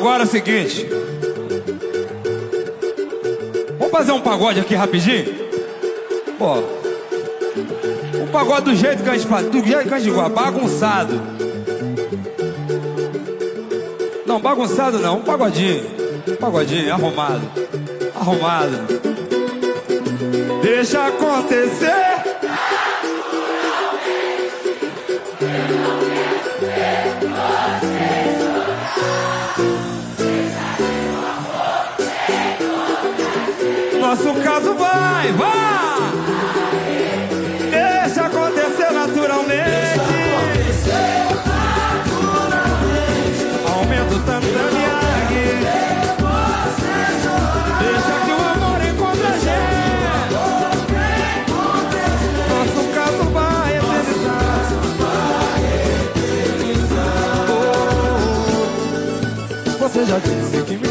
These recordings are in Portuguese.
agora é o seguinte. Vamos fazer um pagode aqui rapidinho? Ó. Um pagode do jeito que a gente faz, do jeito que a gente faz bagunçado. Não, bagunçado não, um pagodinho. Um pagodinho, arrumado. Arrumado. Deixa acontecer. Thank you. nosso caso vai, vai. Deixa acontecer naturalmente. Deixa acontecer Nosso caso vai, tanto oh, oh, oh. Você já disse que me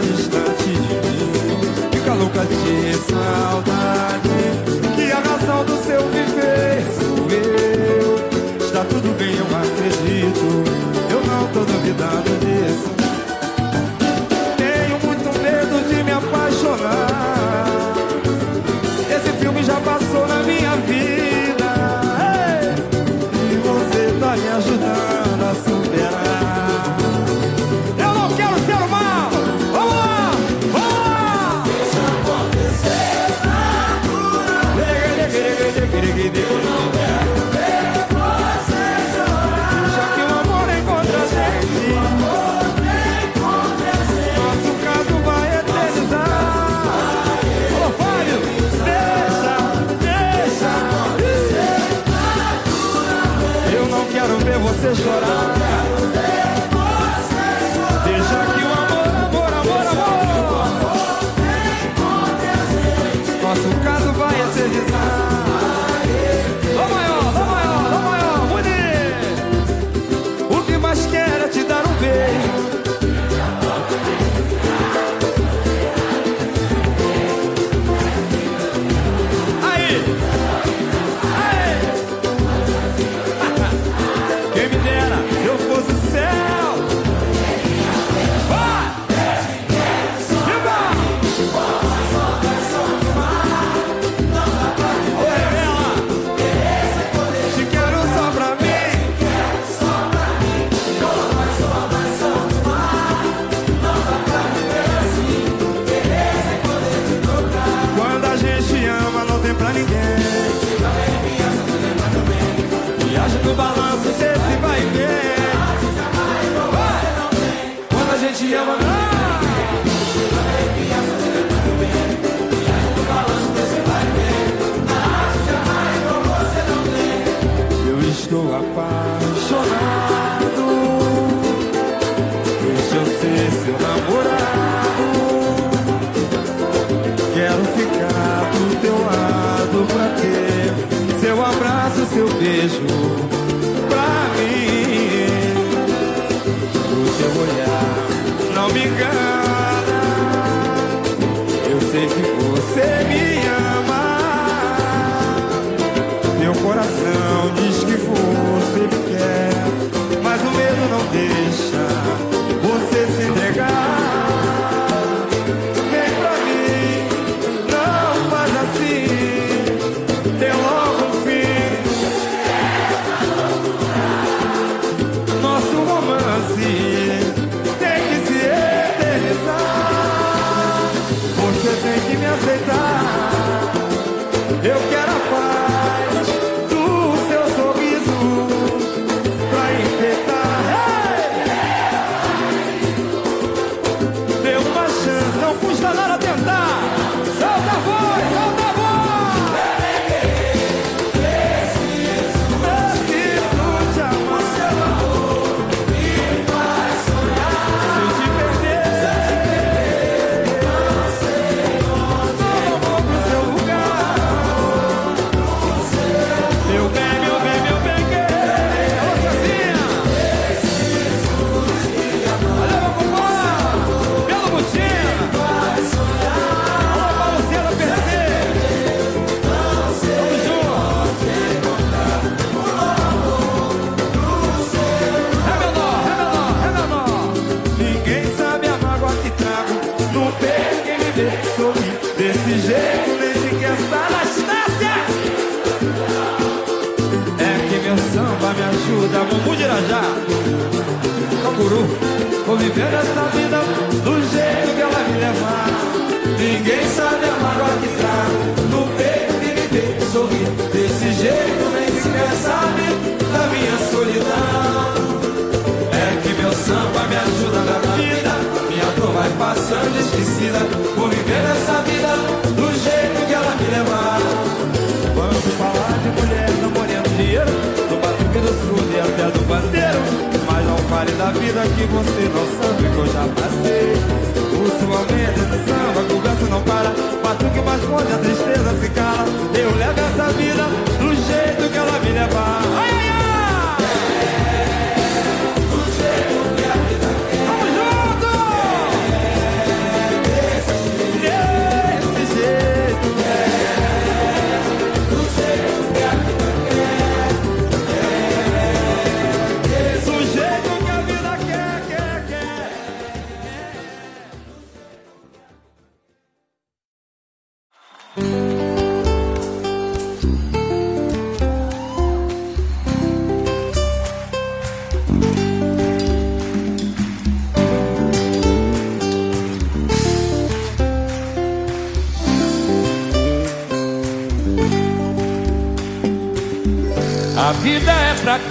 distante de mim. Fica louca de saudade. não. Eu Estou apaixonado. Deixa eu ser seu Irajá. Canguru, vou viver essa vida do jeito que ela me levar. Ninguém sabe a mágoa que trago no peito que me vê sorrir desse jeito, nem sequer sabe da minha solidão. É que meu samba me ajuda na vida, minha dor vai passando esquecida. Da vida que você não sabe que eu já passei. Ultimamente esse samba, a conversa não para. Batuque mais forte, a tristeza se cala. Eu levo essa vida do jeito que ela me levar.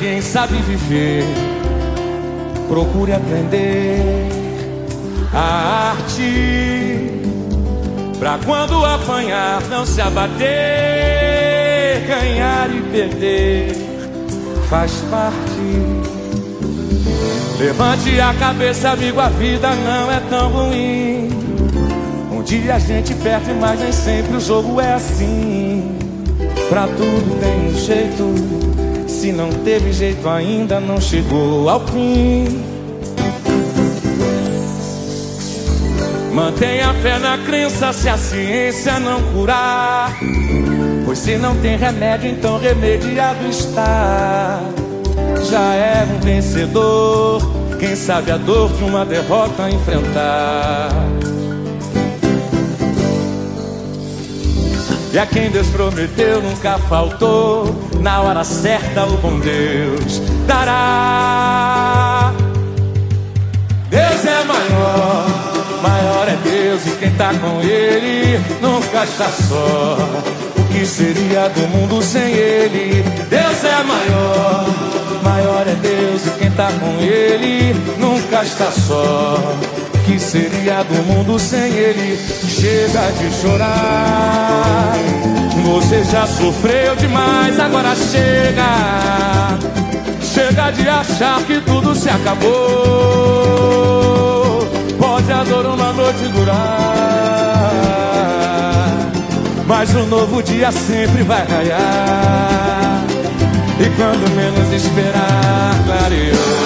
Quem sabe viver. Procure aprender a arte. Pra quando apanhar, não se abater. Ganhar e perder faz parte. Levante a cabeça, amigo, a vida não é tão ruim. Um dia a gente perde, mas nem sempre o jogo é assim. Pra tudo tem um jeito. Se não teve jeito ainda, não chegou ao fim. Mantenha fé na crença se a ciência não curar. Pois se não tem remédio, então remediado está. Já é um vencedor. Quem sabe a dor de uma derrota enfrentar. E a quem Deus prometeu nunca faltou. Na hora certa, o bom Deus dará. Deus é maior, maior é Deus e quem tá com Ele nunca está só. O que seria do mundo sem Ele? Deus é maior, maior é Deus e quem tá com Ele nunca está só. Que seria do mundo sem Ele? Chega de chorar. Você já sofreu demais, agora chega. Chega de achar que tudo se acabou. Pode a dor uma noite durar. Mas um novo dia sempre vai raiar E quando menos esperar, clareou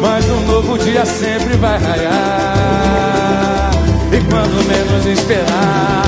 Mas um novo dia sempre vai raiar. E quando menos esperar,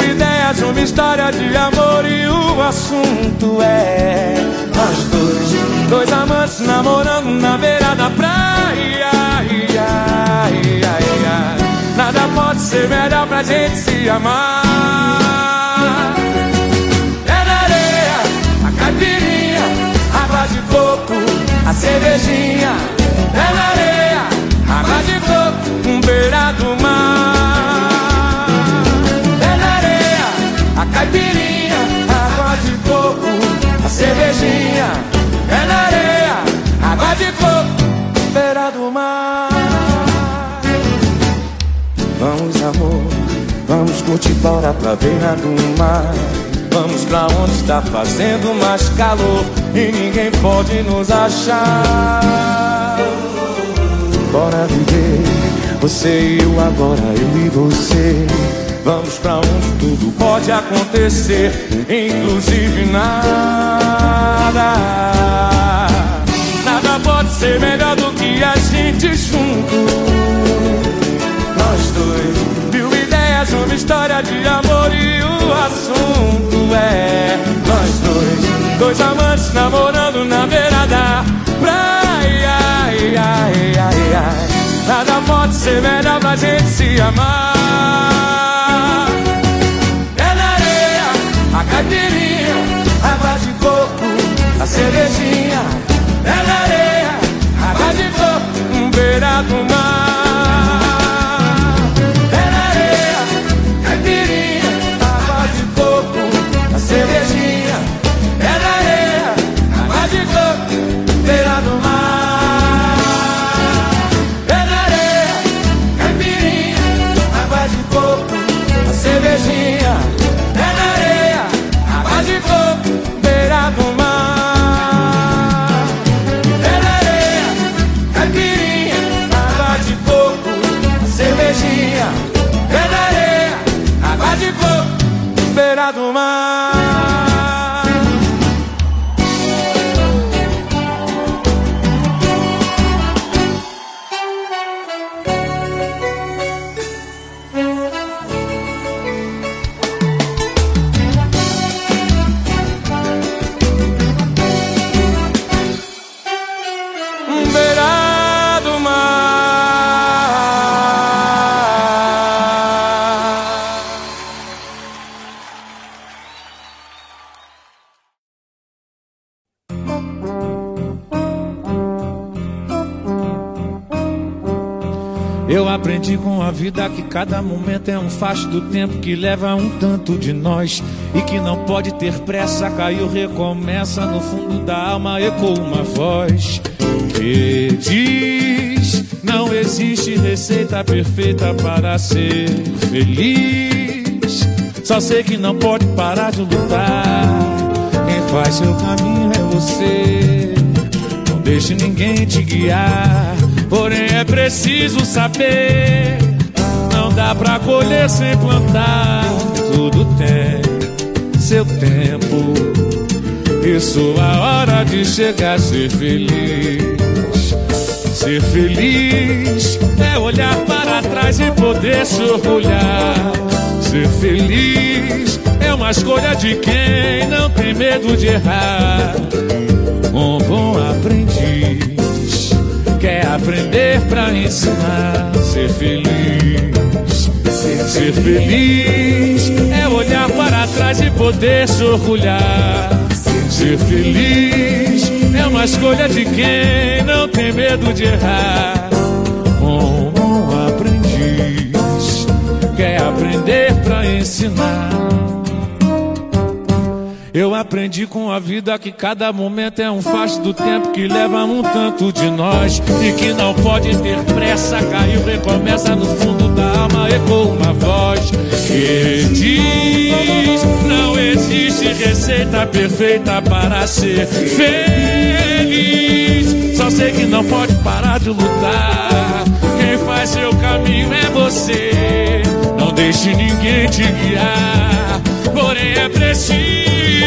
Uma história de amor e o assunto é nós dois. Dois amantes namorando na beira da praia. Ia, ia, ia. Nada pode ser melhor pra gente se amar. É na areia, a caipirinha, água de coco, a cervejinha. É na areia, água de coco, um beira cervejinha é na areia, água de coco, beira do mar. Vamos, amor, vamos curtir bora pra beira do mar. Vamos pra onde está fazendo mais calor e ninguém pode nos achar. Bora viver, você e eu agora, eu e você. Vamos pra onde tudo pode acontecer, inclusive nada. Nada pode ser melhor do que a gente junto. Nós dois, mil ideias, uma história de amor e o assunto é nós dois, dois amantes namorando na beira da praia. Ai, ai, ai, ai. Nada pode ser melhor pra gente se amar. caipirinha, água de coco, a cervejinha, é na areia, água de coco, um beira do mar. Aprendi com a vida que cada momento é um facho do tempo que leva um tanto de nós e que não pode ter pressa. Caiu, recomeça no fundo da alma, ecoa uma voz que diz: Não existe receita perfeita para ser feliz. Só sei que não pode parar de lutar. Quem faz seu caminho é você. Não deixe ninguém te guiar. Porém é preciso saber, não dá pra colher sem plantar. Tudo tem seu tempo e sua hora de chegar a ser feliz. Ser feliz é olhar para trás e poder se orgulhar. Ser feliz é uma escolha de quem não tem medo de errar. Um bom aprendiz quer aprender pra ensinar ser feliz. Ser feliz é olhar para trás e poder se orgulhar. Ser feliz é uma escolha de quem não tem medo de errar. Um bom aprendiz quer aprender pra ensinar. Eu aprendi com a vida que cada momento é um facho do tempo que leva um tanto de nós e que não pode ter pressa. Caiu, recomeça no fundo da alma, ecoa uma voz que diz: Não existe receita perfeita para ser feliz. Só sei que não pode parar de lutar. Quem faz seu caminho é você. Não deixe ninguém te guiar. Porém é preciso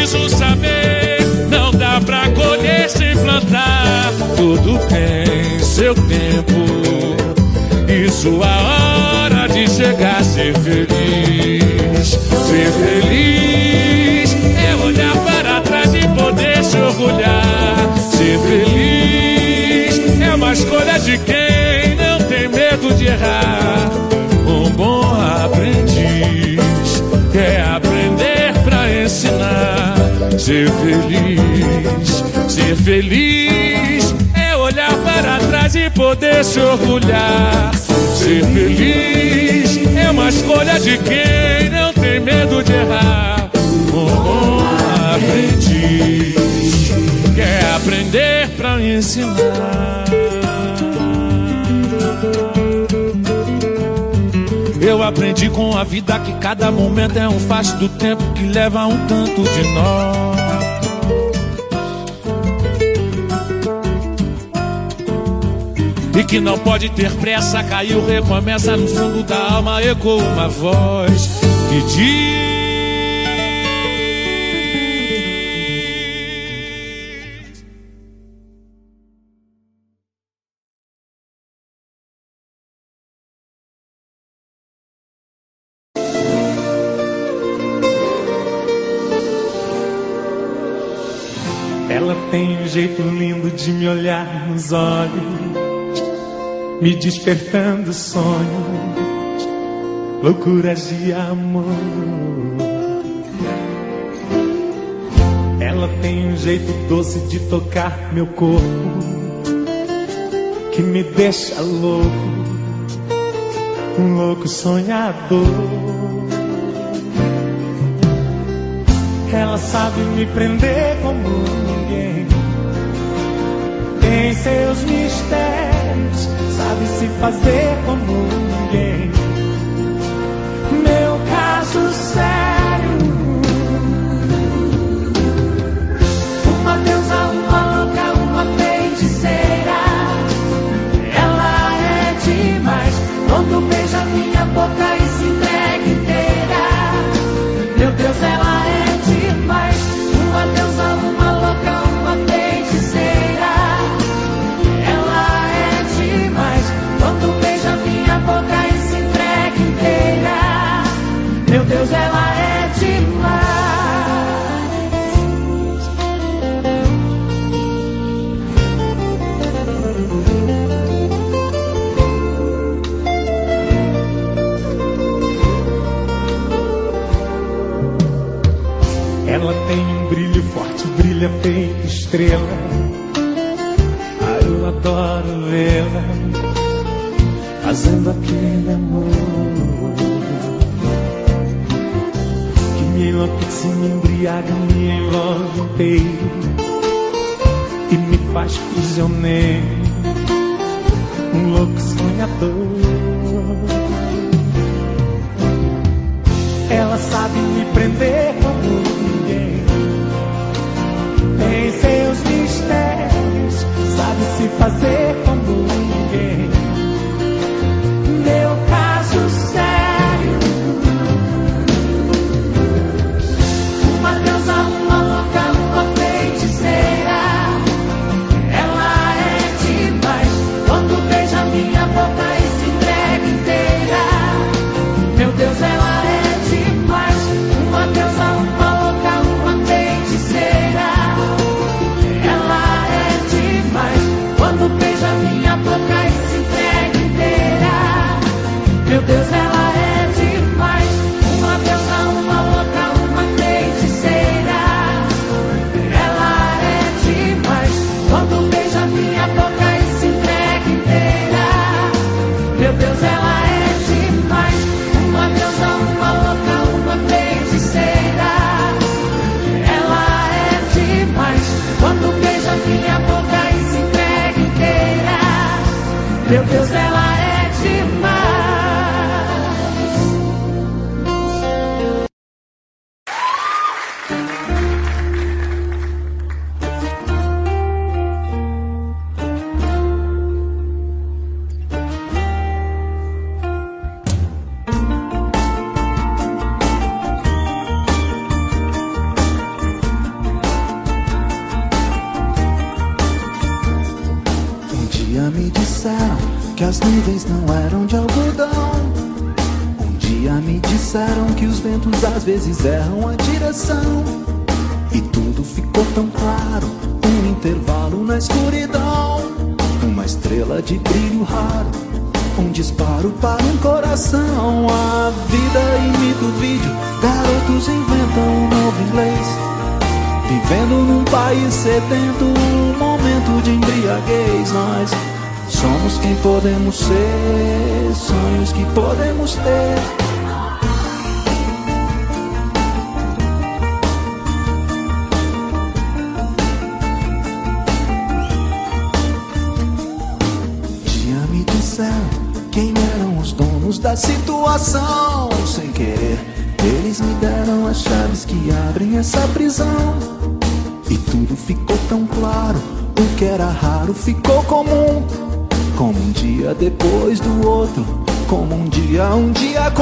saber, não dá pra colher sem plantar. Tudo tem seu tempo e sua hora de chegar ser feliz. Ser feliz é olhar para trás e poder se orgulhar. Ser feliz é uma escolha de quem não tem medo de errar. Ser feliz, ser feliz é olhar para trás e poder se orgulhar. Ser feliz é uma escolha de quem não tem medo de errar. Um bom aprendiz quer aprender pra ensinar. Eu aprendi com a vida que cada momento é um facho do tempo que leva um tanto de nós. E que não pode ter pressa, caiu, recomeça no fundo da alma, ecoa uma voz que diz. Me olhar nos olhos, me despertando sonhos, loucuras de amor. Ela tem um jeito doce de tocar meu corpo, que me deixa louco, um louco sonhador. Ela sabe me prender como ninguém. Tem seus mistérios, sabe se fazer como ninguém. Meu caso sério. brilha feito estrela. Ah, eu adoro vê-la. Fazendo aquele amor. Que me enlouquece, me embriaga, me envolve inteiro. E me faz prisioneiro, um louco sonhador. Ela sabe me prender. sabe se fazer como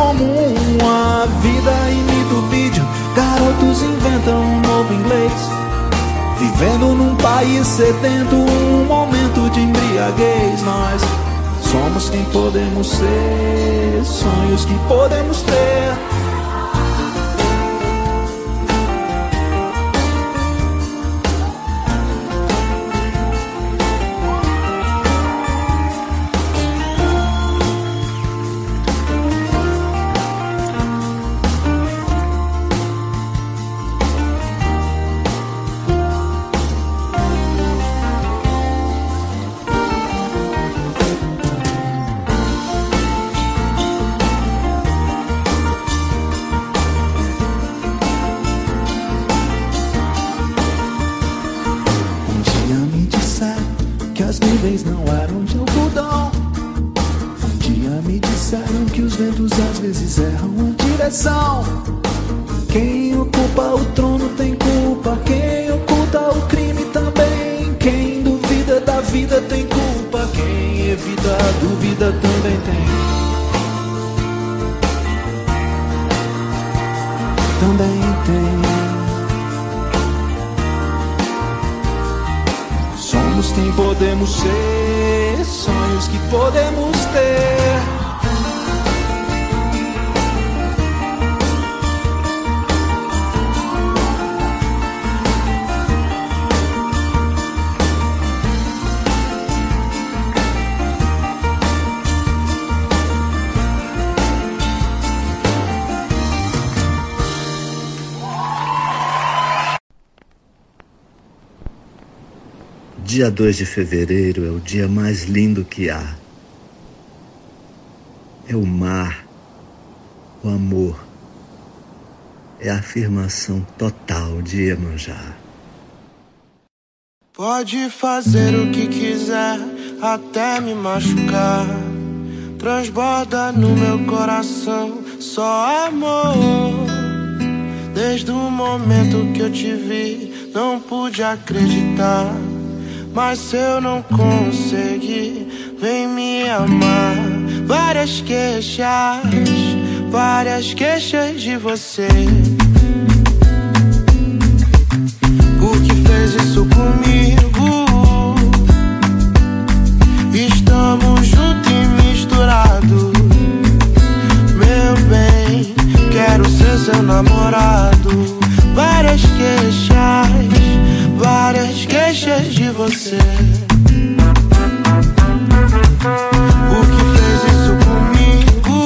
Como uma vida imita o vídeo Garotos inventam um novo inglês. Vivendo num país sedento Um momento de embriaguez. Nós somos quem podemos ser Sonhos que podemos ter. Dia 2 de fevereiro é o dia mais lindo que há. É o mar, o amor, é a afirmação total de Iemanjá. Pode fazer o que quiser até me machucar. Transborda no meu coração só amor. Desde o momento que eu te vi, não pude acreditar. Mas se eu não consegui, vem me amar. Várias queixas, várias queixas de você. Por que fez isso comigo? Estamos juntos e misturados. Meu bem, quero ser seu namorado. Várias queixas, várias queixas de você. Por que fez isso comigo?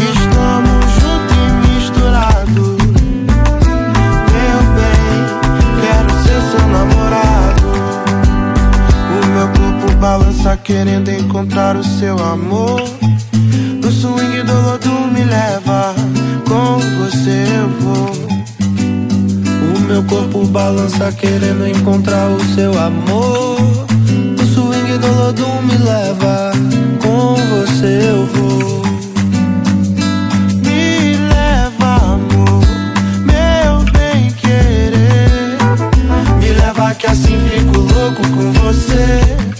Estamos juntos e misturados. Meu bem, quero ser seu namorado. O meu corpo balança querendo encontrar o seu amor. No swing do lodo me leva, com você eu vou. O meu corpo balança querendo encontrar o seu amor. No swing do lodo me leva, com você eu vou. Me leva, amor, meu bem querer. Me leva que assim fico louco com você.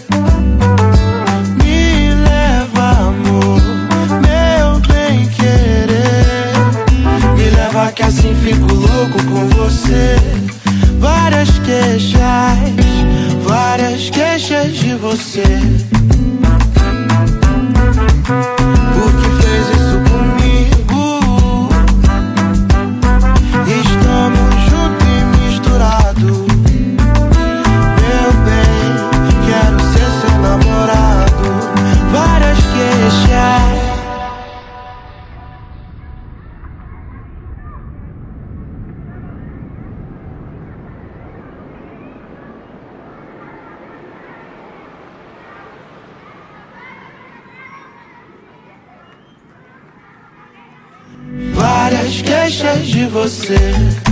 Com você. Várias queixas, várias queixas de você. Você.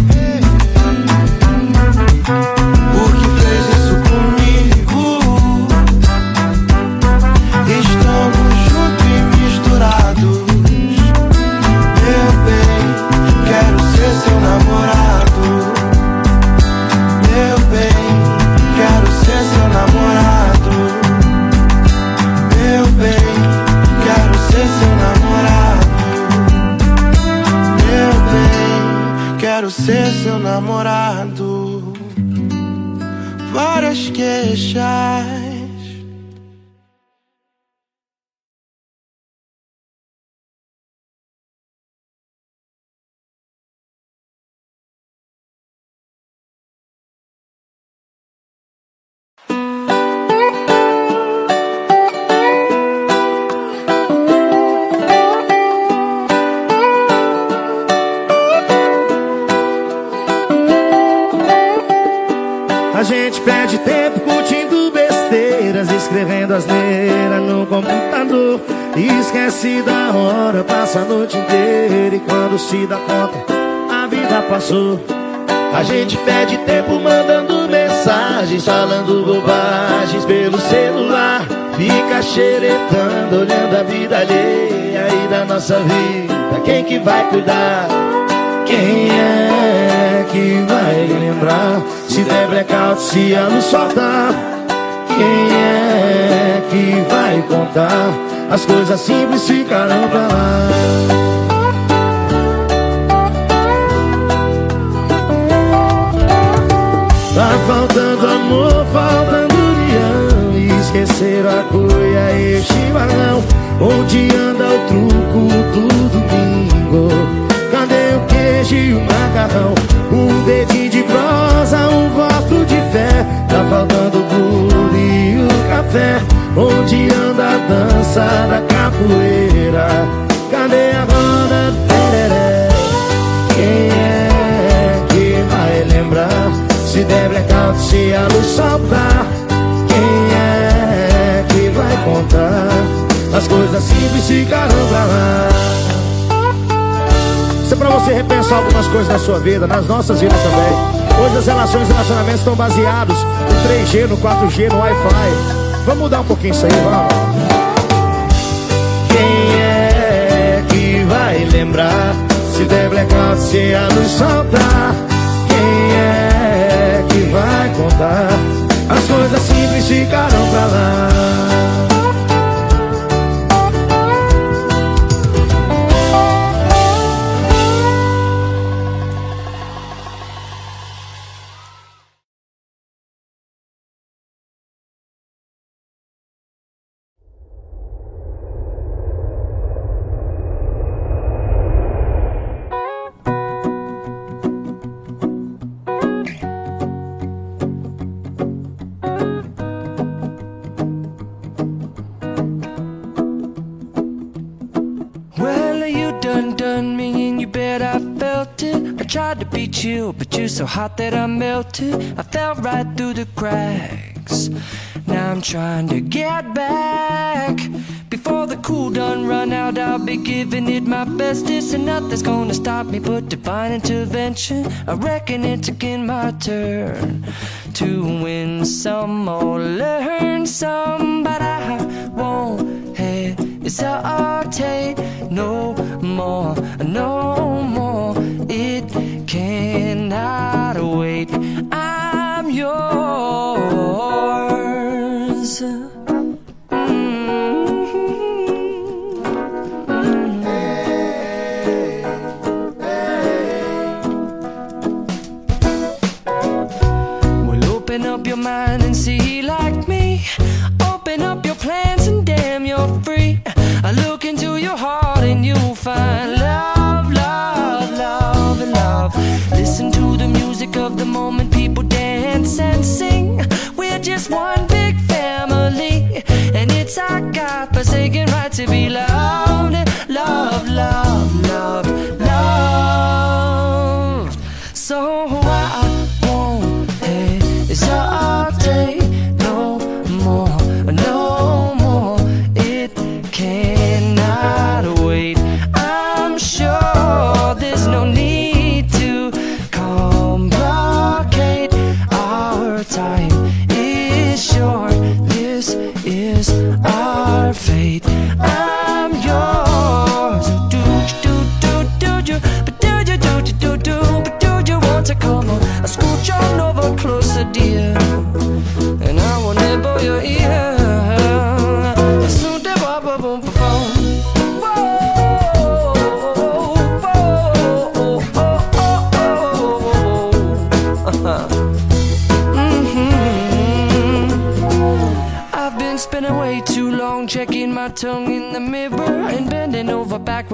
Passou. A gente perde tempo mandando mensagens, falando bobagens pelo celular. Fica xeretando, olhando a vida alheia e da nossa vida. Quem que vai cuidar? Quem é que vai lembrar? Se der blackout, se a luz faltar Quem é que vai contar? As coisas simples ficarão pra lá Tá faltando amor, faltando união E esqueceram a cuia e chimarrão Onde anda o truco do domingo Cadê o queijo e o macarrão? Um dedinho de prosa, um voto de fé Tá faltando o e o café Onde anda a dança da capoeira? Cadê a roda do tereré? Quem é que vai lembrar? Se der blackout, se a luz soltar Quem é que vai contar As coisas simples ficaram pra lá? Isso é pra você repensar algumas coisas na sua vida, nas nossas vidas também. Hoje as relações e relacionamentos estão baseados no 3G, no 4G, no Wi-Fi. Vamos mudar um pouquinho isso aí, vamos Quem é que vai lembrar Se der blackout, se a luz soltar Quem é vai contar. As coisas simples ficaram pra lá so hot that I melted. I fell right through the cracks. Now I'm trying to get back. Before the cool done run out, I'll be giving it my bestest, and nothing's gonna stop me but divine intervention. I reckon it's again my turn to win some or learn some, but I won't hesitate no more, no God forsaken right to be loved, love, love, love,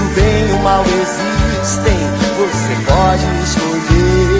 O bem e o mal existem, você pode escolher.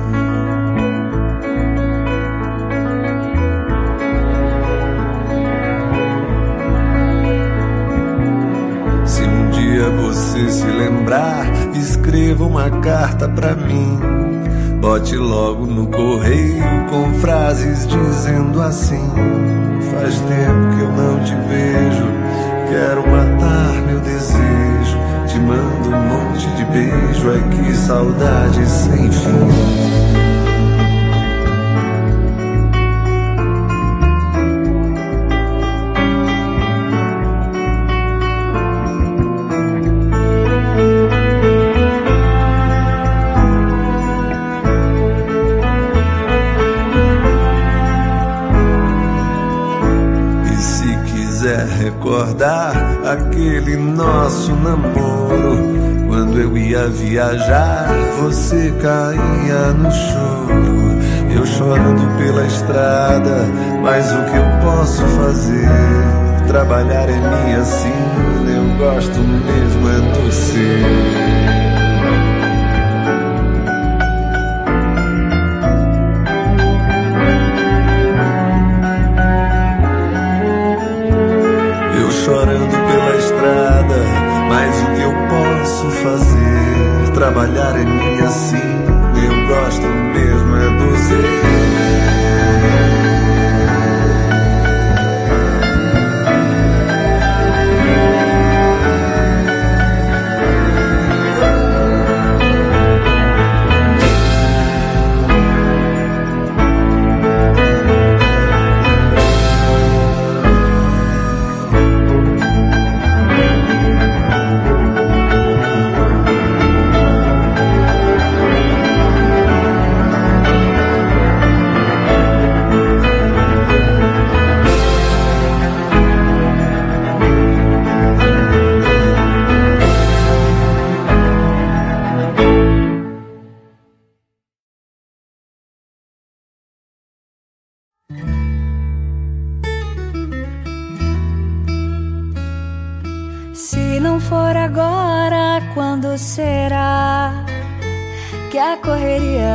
Lembrar, escreva uma carta pra mim. Bote logo no correio com frases dizendo assim: Faz tempo que eu não te vejo, quero matar meu desejo. Te mando um monte de beijo, ai que saudade sem fim. Namoro. Quando eu ia viajar, você caía no choro. Eu chorando pela estrada, mas o que eu posso fazer? Trabalhar é minha sina, eu gosto mesmo é do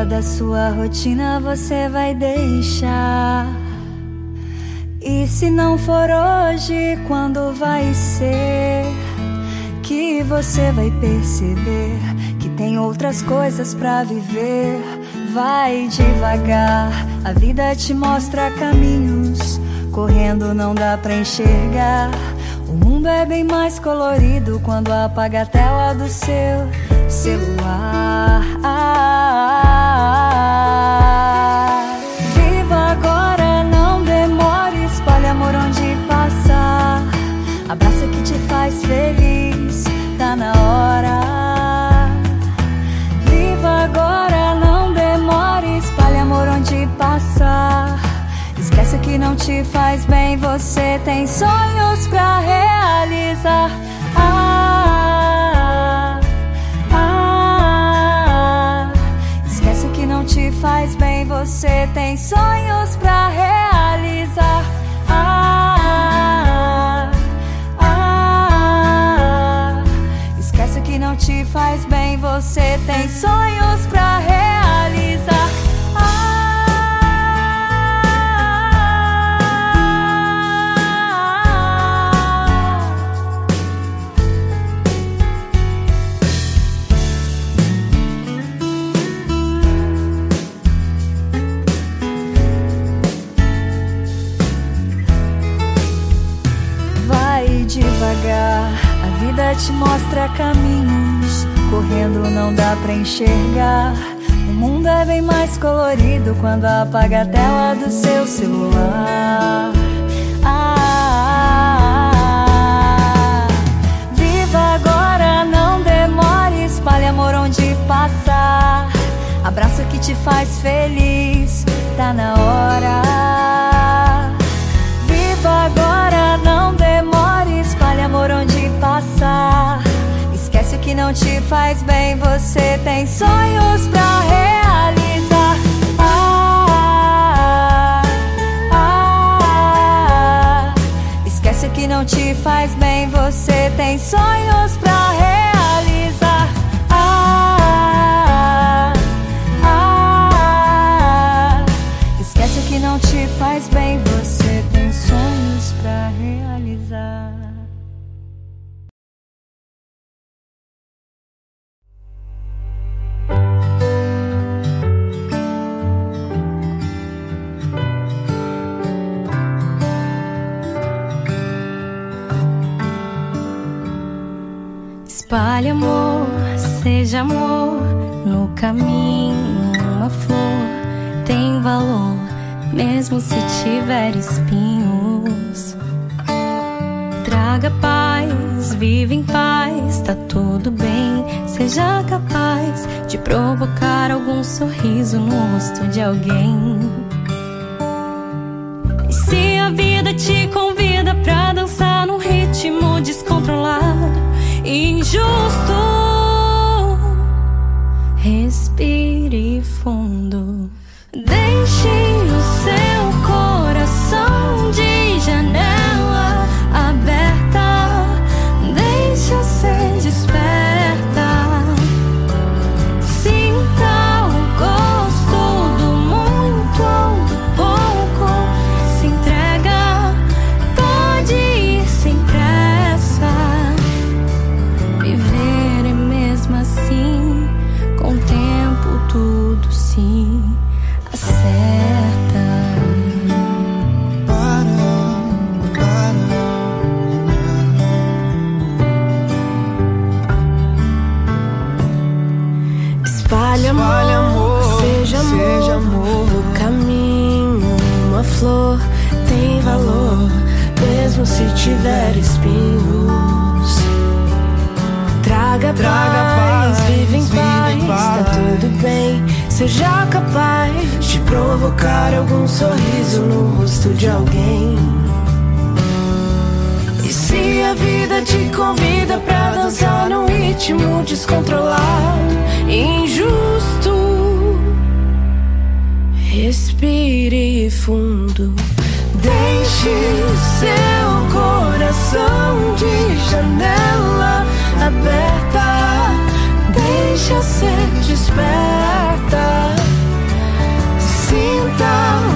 da sua rotina você vai deixar? E se não for hoje, quando vai ser? Que você vai perceber que tem outras coisas para viver. Vai devagar, a vida te mostra caminhos. Correndo não dá pra enxergar. O mundo é bem mais colorido quando apaga a tela do seu celular. Te mostra caminhos. Correndo não dá pra enxergar. O mundo é bem mais colorido quando apaga a tela do seu celular. Ah, viva agora, não demore. Espalhe amor onde passar. Abraço que te faz feliz. Tá na hora. Te faz bem. Você tem sonhos pra realizar. Ah, ah, esquece o que não te faz bem. Você tem sonhos pra Espalhe amor, seja amor no caminho. Uma flor tem valor, mesmo se tiver espinhos. Traga paz, vive em paz, tá tudo bem. Seja capaz de provocar algum sorriso no rosto de alguém. E se a vida te convida pra dançar num ritmo descontrolado, Respire fundo. Deixe Seja capaz de provocar algum sorriso no rosto de alguém. E se a vida te convida pra dançar num ritmo descontrolado, injusto, respire fundo. Deixe seu coração de janela aberta. Deixa ser desperta. Sinta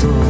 tempo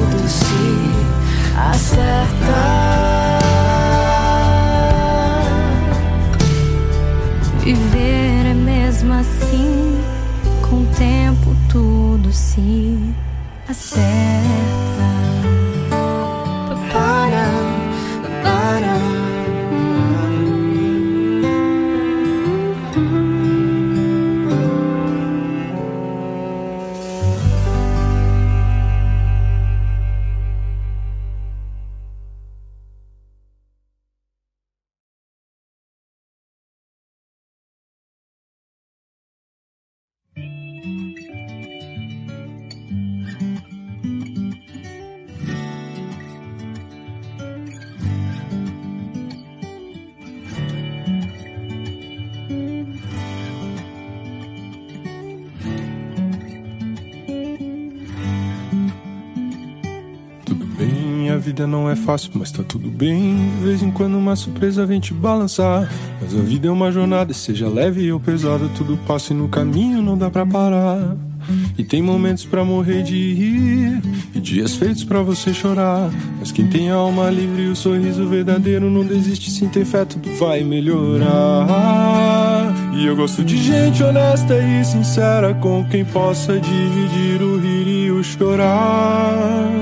vida não é fácil, mas tá tudo bem. De vez em quando uma surpresa vem te balançar. Mas a vida é uma jornada, seja leve ou pesada, tudo passa e no caminho não dá pra parar. E tem momentos pra morrer de rir e dias feitos pra você chorar. Mas quem tem a alma livre e o sorriso verdadeiro não desiste, sim tem fé, tudo vai melhorar. E eu gosto de gente honesta e sincera com quem possa dividir o rir e o chorar.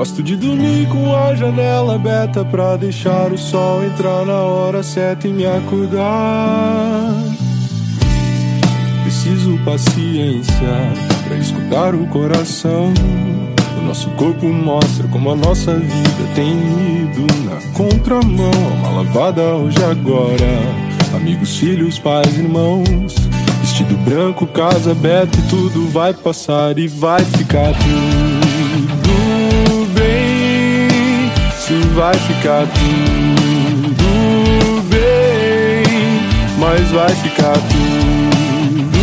Gosto de dormir com a janela aberta pra deixar o sol entrar na hora certa e me acordar. Preciso paciência pra escutar o coração. O nosso corpo mostra como a nossa vida tem ido na contramão. Uma lavada hoje agora. Amigos, filhos, pais, irmãos. Vestido branco, casa aberta e tudo vai passar e vai ficar tudo vai ficar tudo bem. Mas vai ficar tudo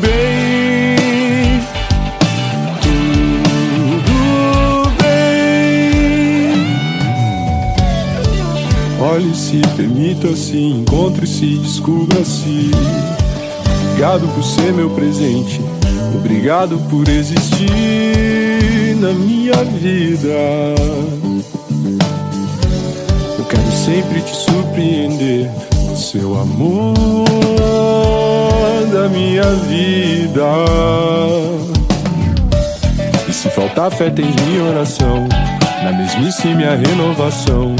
bem. Tudo bem. Olhe-se, permita-se, encontre-se, descubra-se. Obrigado por ser meu presente. Obrigado por existir na minha vida. Sempre te surpreender. O seu amor da minha vida. E se faltar fé, tens minha oração. Na mesmice, minha renovação.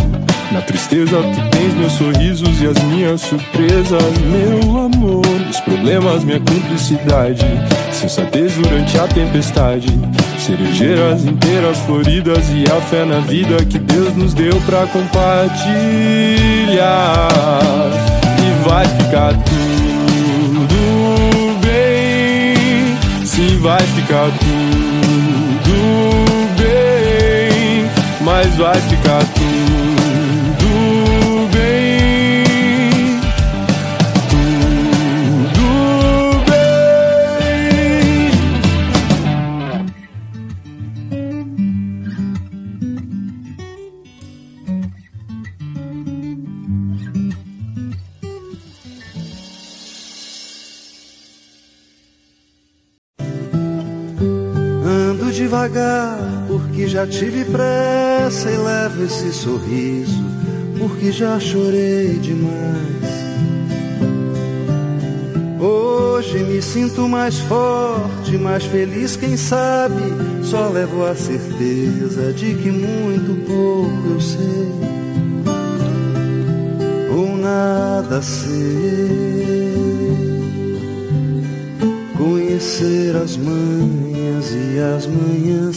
Na tristeza, tu tens meus sorrisos e as minhas surpresas, meu amor. Nos problemas, minha cumplicidade. Sensatez durante a tempestade. Cerejeiras inteiras floridas e a fé na vida que Deus nos deu pra compartilhar. E vai ficar tudo bem. Sim, vai ficar tudo bem. Mas vai ficar tudo sorriso porque já chorei demais. Hoje me sinto mais forte, mais feliz, quem sabe? Só levo a certeza de que muito pouco eu sei, ou nada sei. Conhecer as manhas e as manhãs,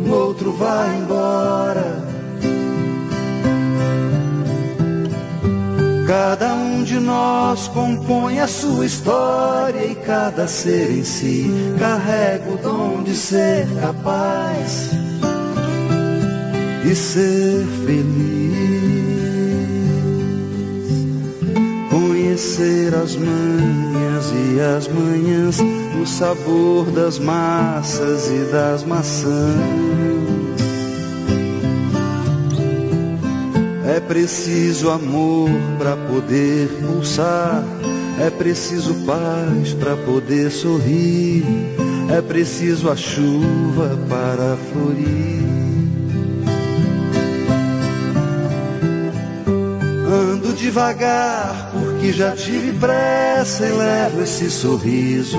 no outro vai embora. Cada um de nós compõe a sua história e cada ser em si carrega o dom de ser capaz e ser feliz. Conhecer as manhas e as manhãs, o sabor das massas e das maçãs. É preciso amor para poder pulsar, é preciso paz para poder sorrir, é preciso a chuva para florir. Ando devagar porque já tive pressa e levo esse sorriso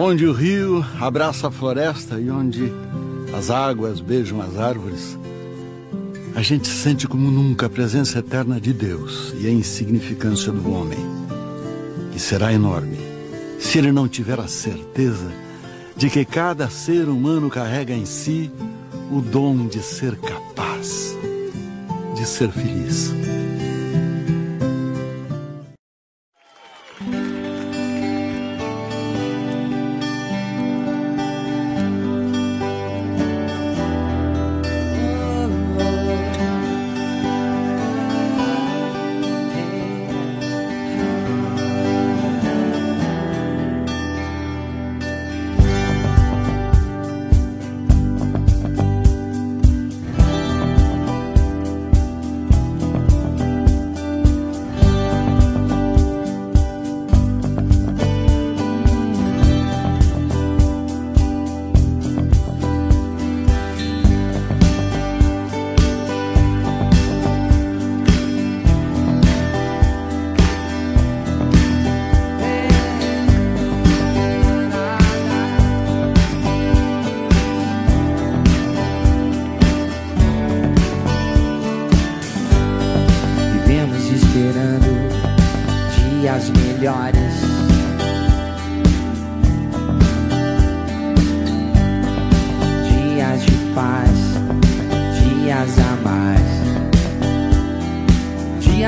onde o rio abraça a floresta e onde as águas beijam as árvores, a gente sente como nunca a presença eterna de Deus e a insignificância do homem, que será enorme se ele não tiver a certeza de que cada ser humano carrega em si o dom de ser capaz de ser feliz.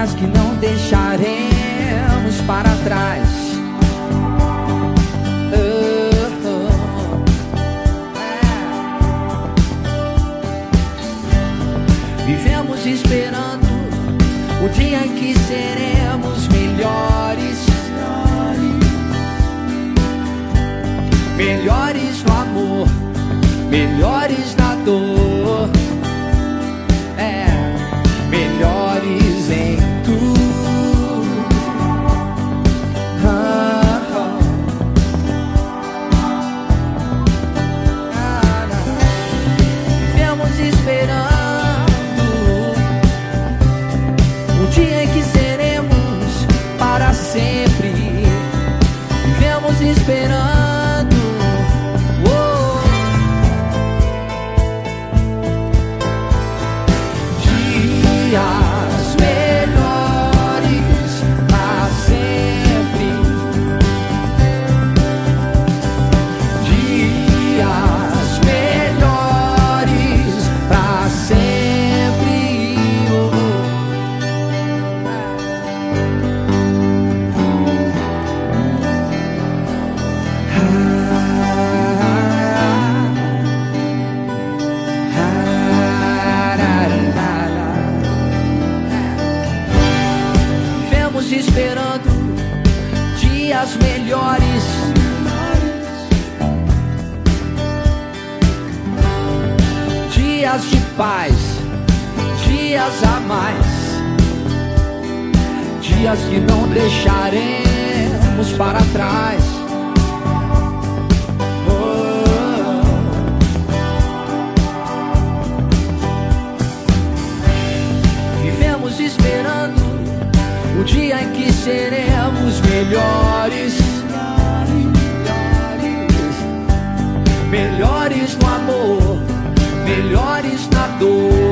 Que não deixaremos para trás. Oh, oh. Vivemos esperando o dia em que seremos melhores. Melhores no amor, melhores na dor. é que seremos melhores. Melhores no amor, melhores na dor.